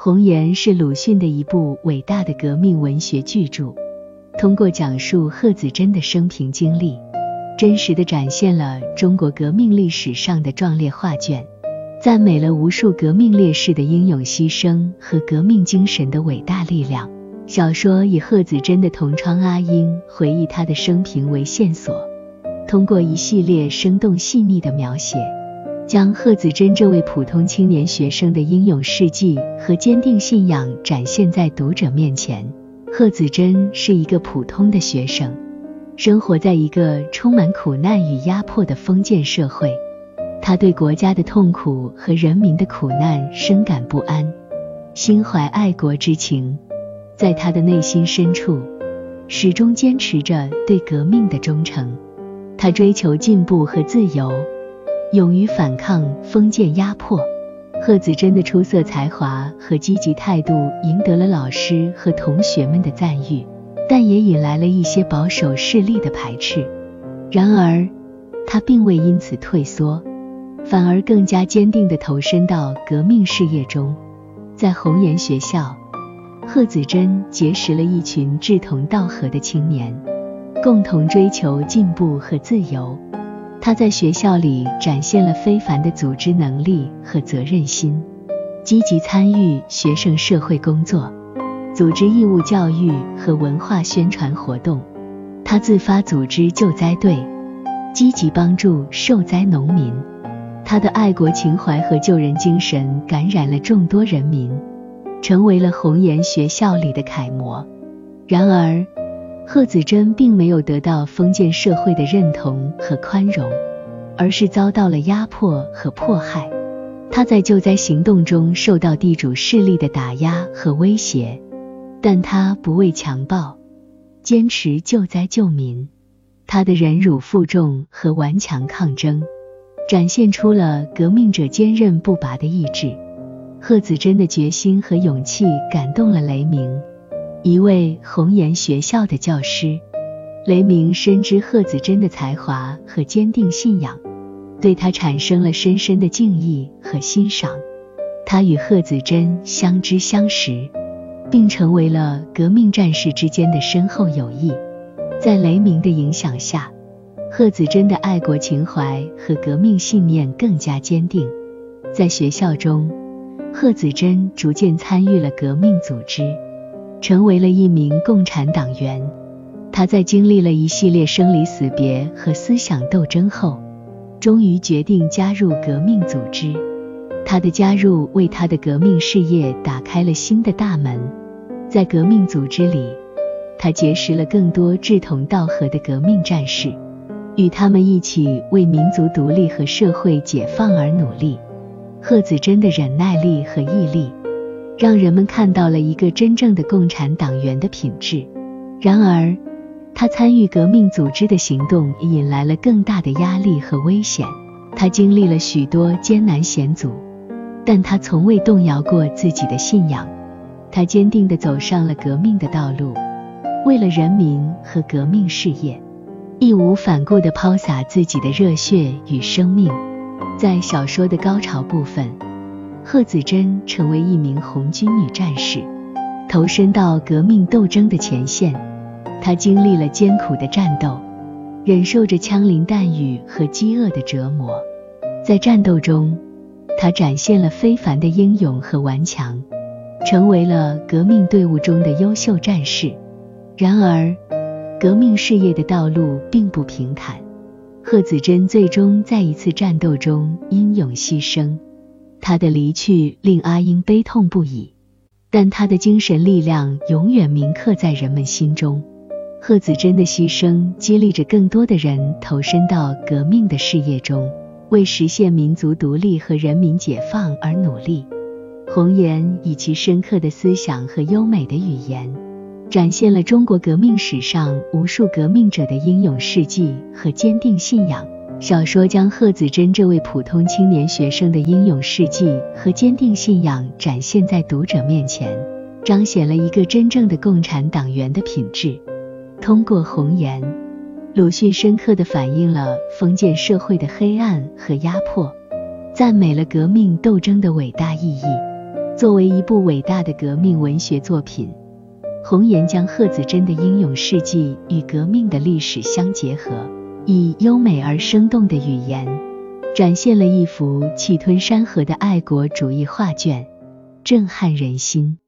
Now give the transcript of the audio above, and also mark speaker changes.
Speaker 1: 红岩》是鲁迅的一部伟大的革命文学巨著，通过讲述贺子珍的生平经历，真实的展现了中国革命历史上的壮烈画卷，赞美了无数革命烈士的英勇牺牲和革命精神的伟大力量。小说以贺子珍的同窗阿英回忆她的生平为线索，通过一系列生动细腻的描写。将贺子珍这位普通青年学生的英勇事迹和坚定信仰展现在读者面前。贺子珍是一个普通的学生，生活在一个充满苦难与压迫的封建社会。他对国家的痛苦和人民的苦难深感不安，心怀爱国之情，在他的内心深处，始终坚持着对革命的忠诚。他追求进步和自由。勇于反抗封建压迫，贺子珍的出色才华和积极态度赢得了老师和同学们的赞誉，但也引来了一些保守势力的排斥。然而，他并未因此退缩，反而更加坚定地投身到革命事业中。在红岩学校，贺子珍结识了一群志同道合的青年，共同追求进步和自由。他在学校里展现了非凡的组织能力和责任心，积极参与学生社会工作，组织义务教育和文化宣传活动。他自发组织救灾队，积极帮助受灾农民。他的爱国情怀和救人精神感染了众多人民，成为了红岩学校里的楷模。然而，贺子珍并没有得到封建社会的认同和宽容，而是遭到了压迫和迫害。他在救灾行动中受到地主势力的打压和威胁，但他不畏强暴，坚持救灾救民。他的忍辱负重和顽强抗争，展现出了革命者坚韧不拔的意志。贺子珍的决心和勇气感动了雷鸣。一位红岩学校的教师雷鸣深知贺子珍的才华和坚定信仰，对他产生了深深的敬意和欣赏。他与贺子珍相知相识，并成为了革命战士之间的深厚友谊。在雷鸣的影响下，贺子珍的爱国情怀和革命信念更加坚定。在学校中，贺子珍逐渐参与了革命组织。成为了一名共产党员，他在经历了一系列生离死别和思想斗争后，终于决定加入革命组织。他的加入为他的革命事业打开了新的大门。在革命组织里，他结识了更多志同道合的革命战士，与他们一起为民族独立和社会解放而努力。贺子珍的忍耐力和毅力。让人们看到了一个真正的共产党员的品质。然而，他参与革命组织的行动引来了更大的压力和危险。他经历了许多艰难险阻，但他从未动摇过自己的信仰。他坚定地走上了革命的道路，为了人民和革命事业，义无反顾地抛洒自己的热血与生命。在小说的高潮部分。贺子珍成为一名红军女战士，投身到革命斗争的前线。她经历了艰苦的战斗，忍受着枪林弹雨和饥饿的折磨。在战斗中，她展现了非凡的英勇和顽强，成为了革命队伍中的优秀战士。然而，革命事业的道路并不平坦。贺子珍最终在一次战斗中英勇牺牲。他的离去令阿英悲痛不已，但他的精神力量永远铭刻在人们心中。贺子珍的牺牲激励着更多的人投身到革命的事业中，为实现民族独立和人民解放而努力。红岩以其深刻的思想和优美的语言，展现了中国革命史上无数革命者的英勇事迹和坚定信仰。小说将贺子珍这位普通青年学生的英勇事迹和坚定信仰展现在读者面前，彰显了一个真正的共产党员的品质。通过红颜，鲁迅深刻地反映了封建社会的黑暗和压迫，赞美了革命斗争的伟大意义。作为一部伟大的革命文学作品，《红颜》将贺子珍的英勇事迹与革命的历史相结合，以优美而生动的语言，展现了一幅气吞山河的爱国主义画卷，震撼人心。